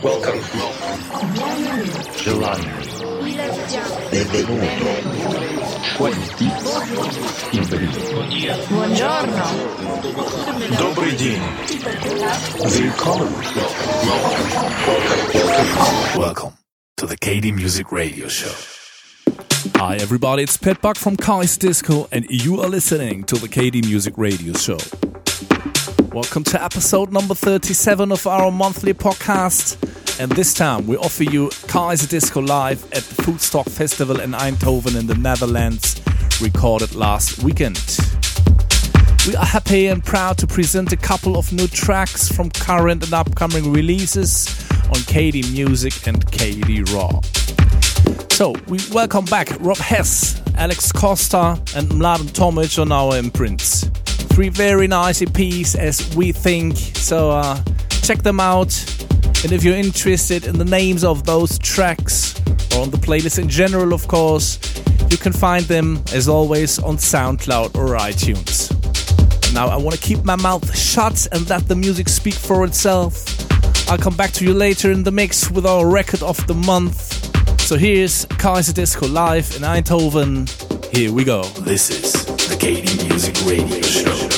Welcome. Gelato. Benvenuto. Buongiorno. Buongiorno. Добрый день. Welcome. Welcome to the KD Music Radio Show. Hi everybody, it's Pet from Kaiserdisco and you are listening to the KD Music Radio Show. Welcome to episode number 37 of our monthly podcast. And this time we offer you Kaiserdisco live at the Foodstock Festival in Eindhoven in the Netherlands, recorded last weekend. We are happy and proud to present a couple of new tracks from current and upcoming releases on KD Music and KD Raw. So we welcome back Rob Hes, Alex Costa, and Mladen Tomic on our imprints. Three very nice EPs as we think, so uh, check them out. And if you're interested in the names of those tracks, or on the playlist in general, of course, you can find them, as always, on SoundCloud or iTunes. Now, I want to keep my mouth shut and let the music speak for itself. I'll come back to you later in the mix with our record of the month. So here's Kaiserdisco live in Eindhoven. Here we go. This is the KD Music Radio Show.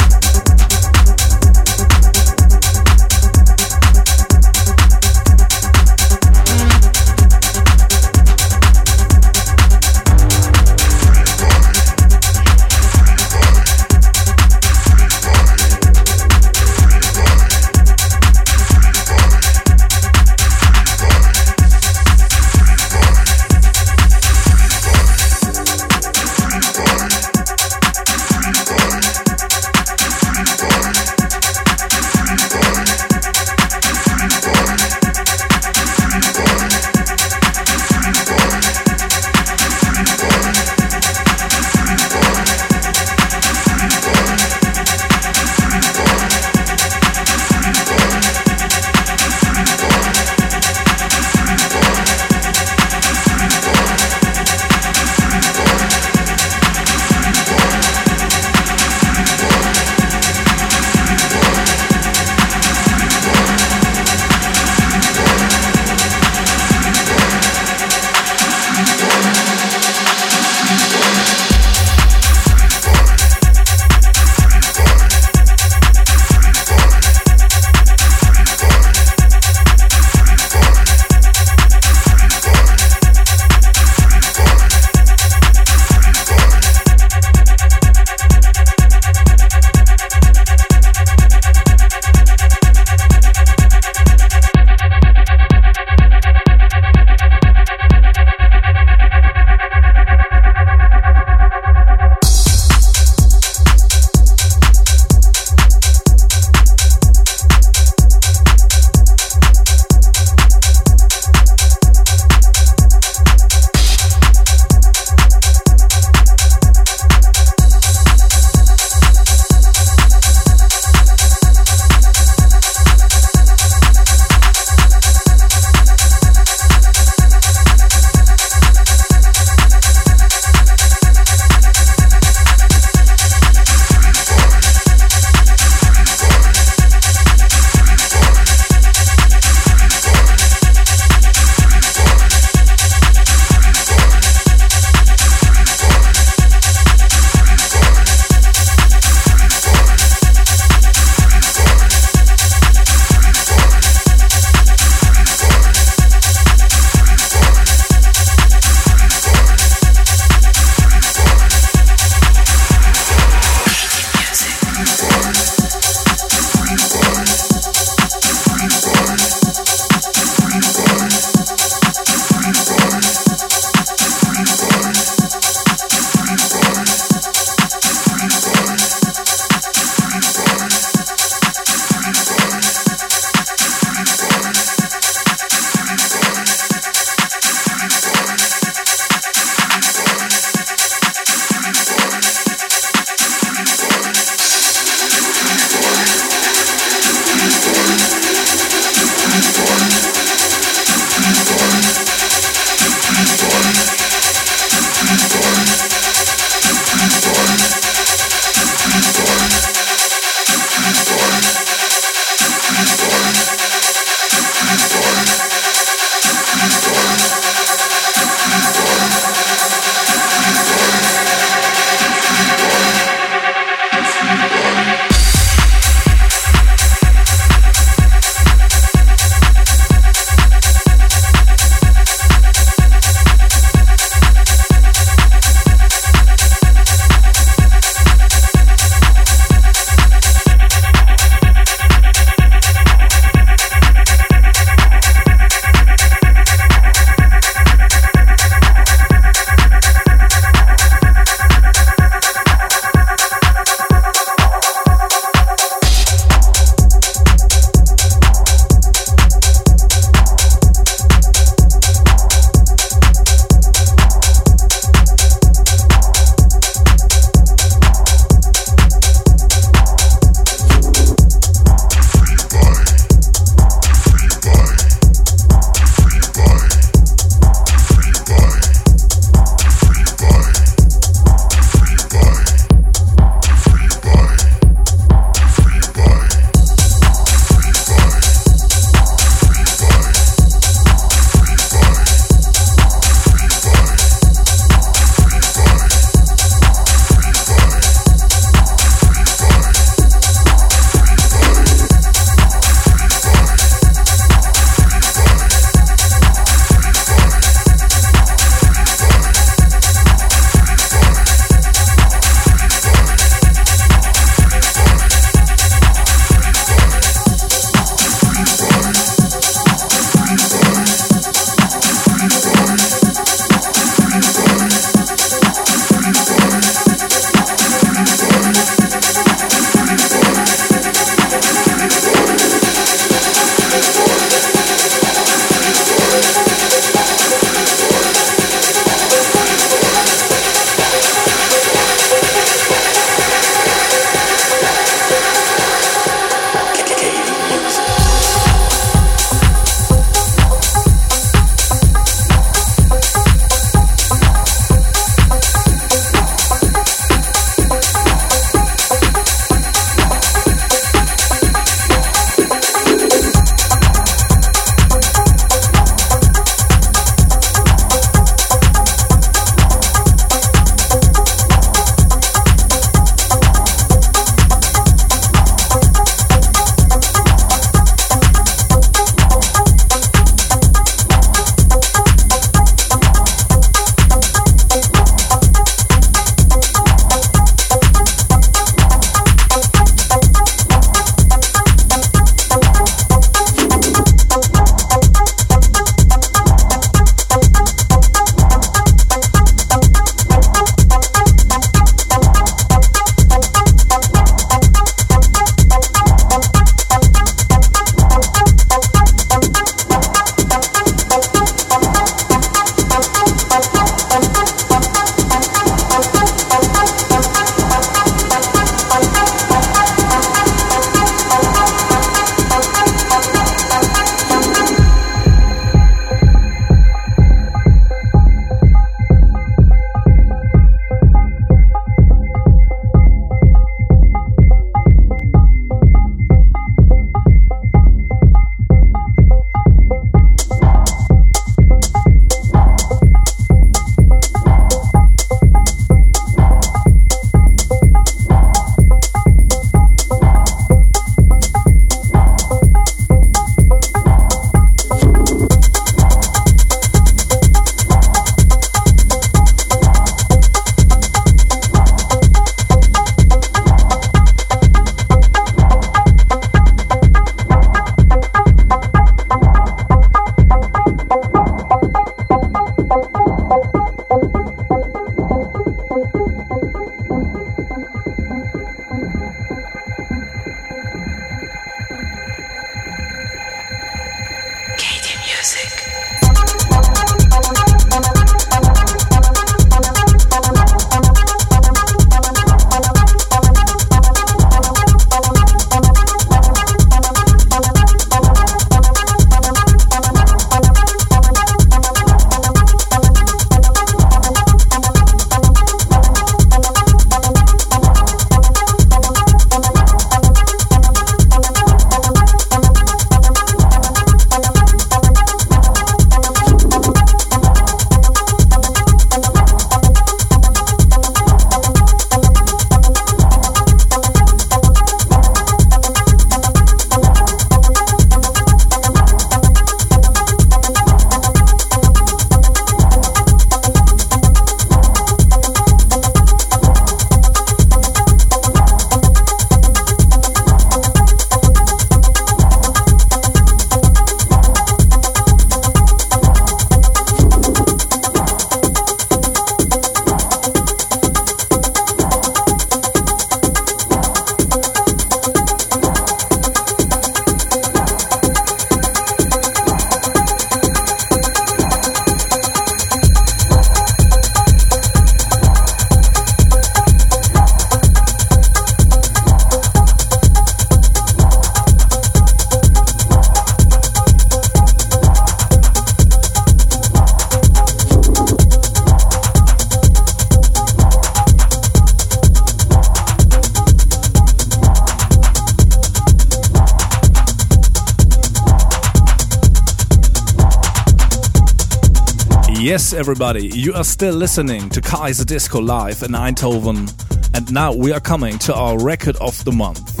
Everybody, you are still listening to Kaiserdisco Live in Eindhoven, and now we are coming to our record of the month.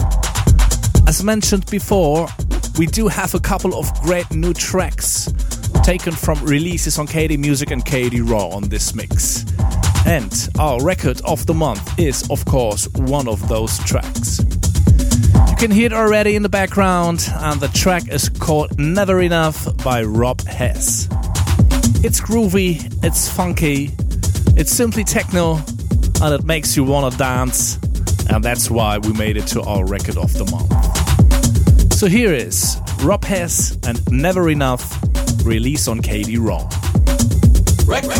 As mentioned before, we do have a couple of great new tracks taken from releases on KD Music and KD Raw on this mix. And our record of the month is, of course, one of those tracks. You can hear it already in the background, and the track is called Never Enough by Rob Hes. It's groovy, it's funky, it's simply techno, and it makes you wanna dance, and that's why we made it to our record of the month. So here is Rob Hes and Never Enough, release on KD Raw. Record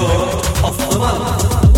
of the month.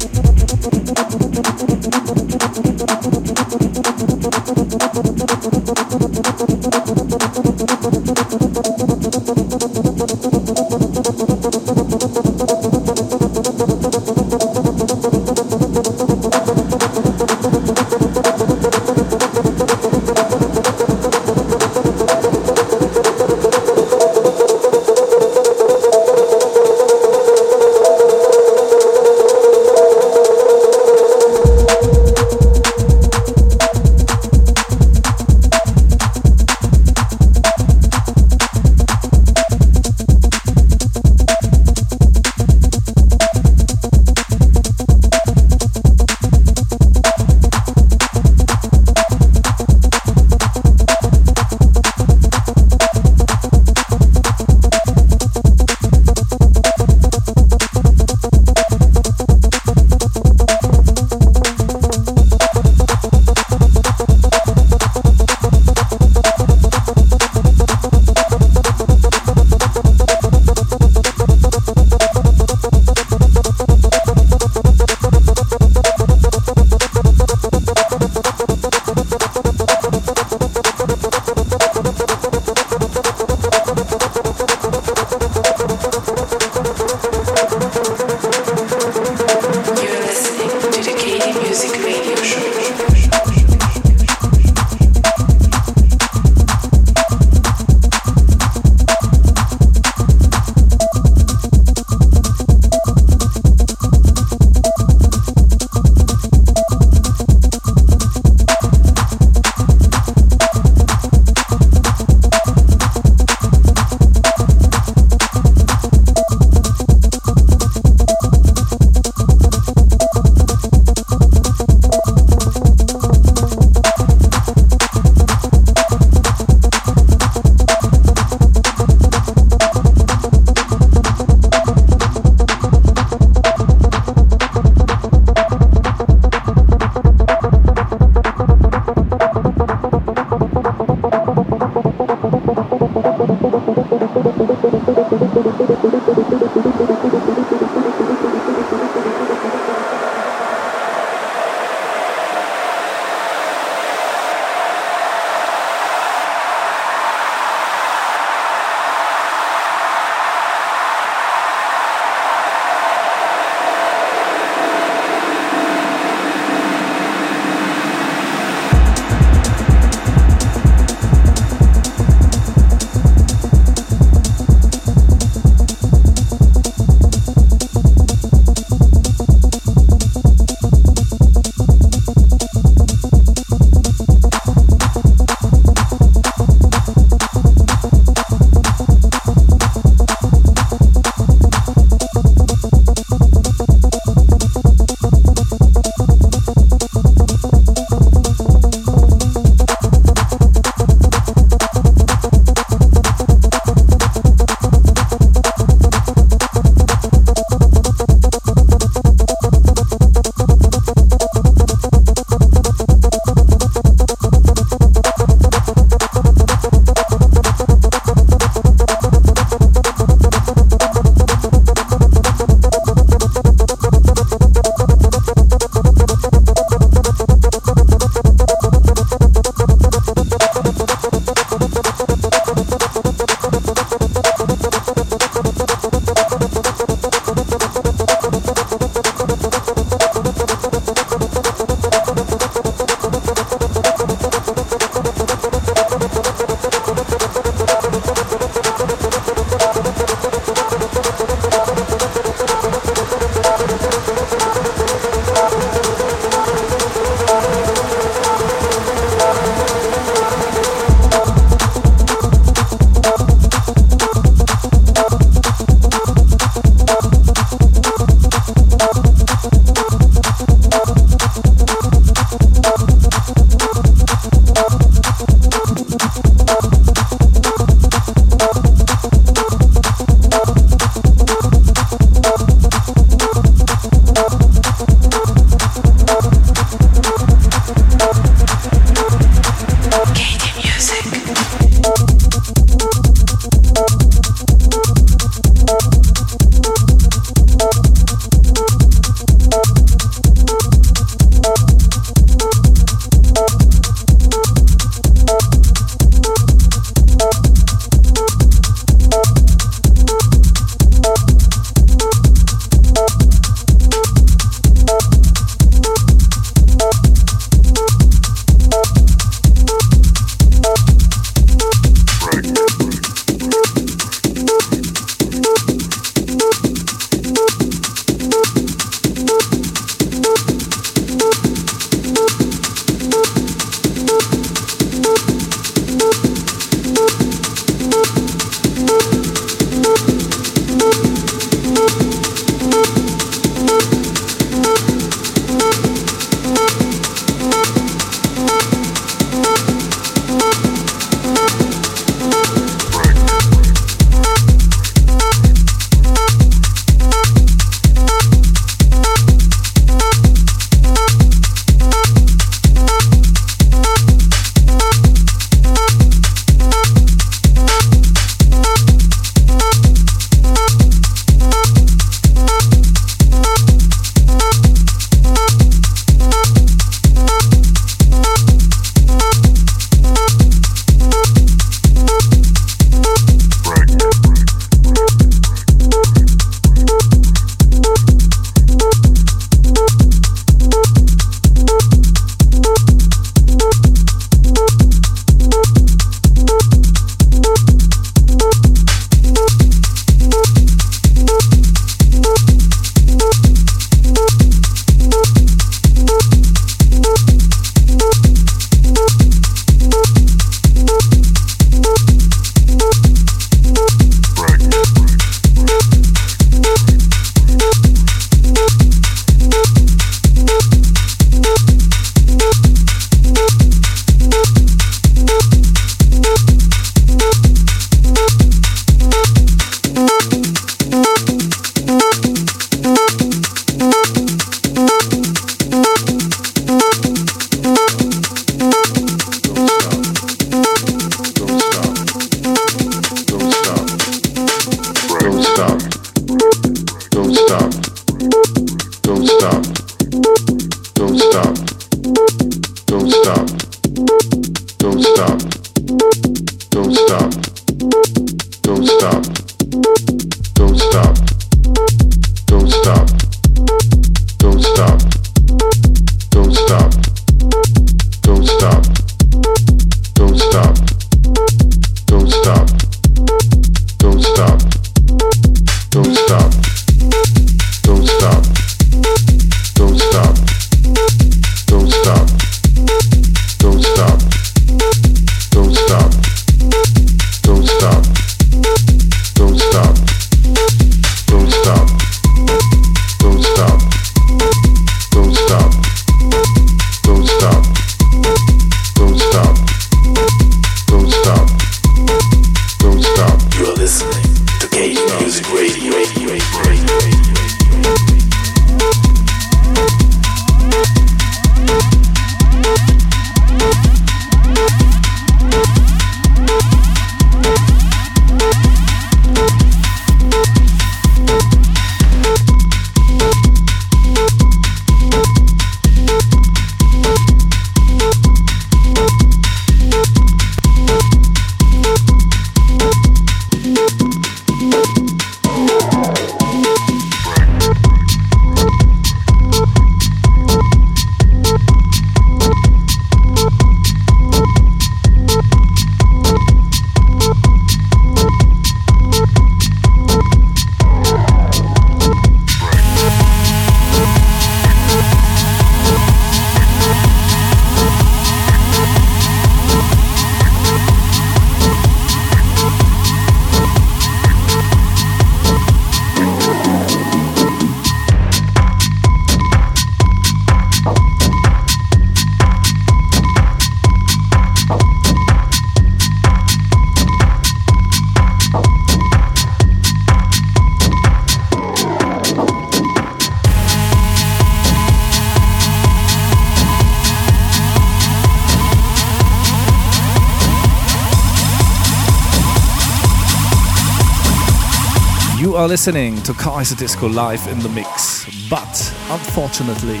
Are listening to Kaiserdisco live in the mix, but unfortunately,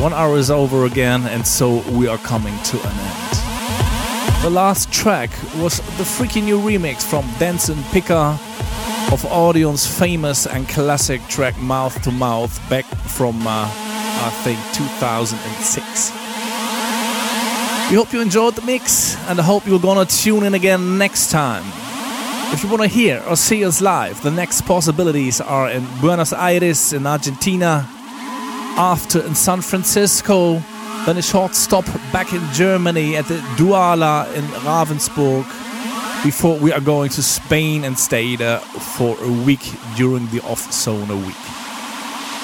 one hour is over again, and so we are coming to an end. The last track was the freaky new remix from Dense & Pika of Audion's famous and classic track Mouth to Mouth back from, uh, I think, 2006. We hope you enjoyed the mix, and I hope you're gonna tune in again next time. If you want to hear or see us live, the next possibilities are in Buenos Aires in Argentina, after in San Francisco, then a short stop back in Germany at the Douala in Ravensburg, before we are going to Spain and stay there for a week during the off Sónar week.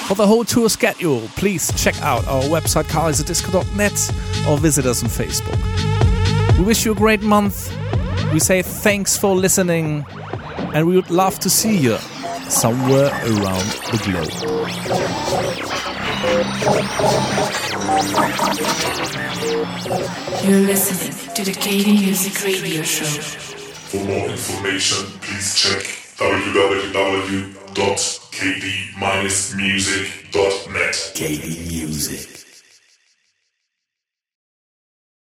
For the whole tour schedule, please check out our website kaiserdisco.net or visit us on Facebook. We wish you a great month we say thanks for listening, and we would love to see you somewhere around the globe. You're listening to the KD Music Radio Show. For more information, please check www.kd-music.net. KD Music.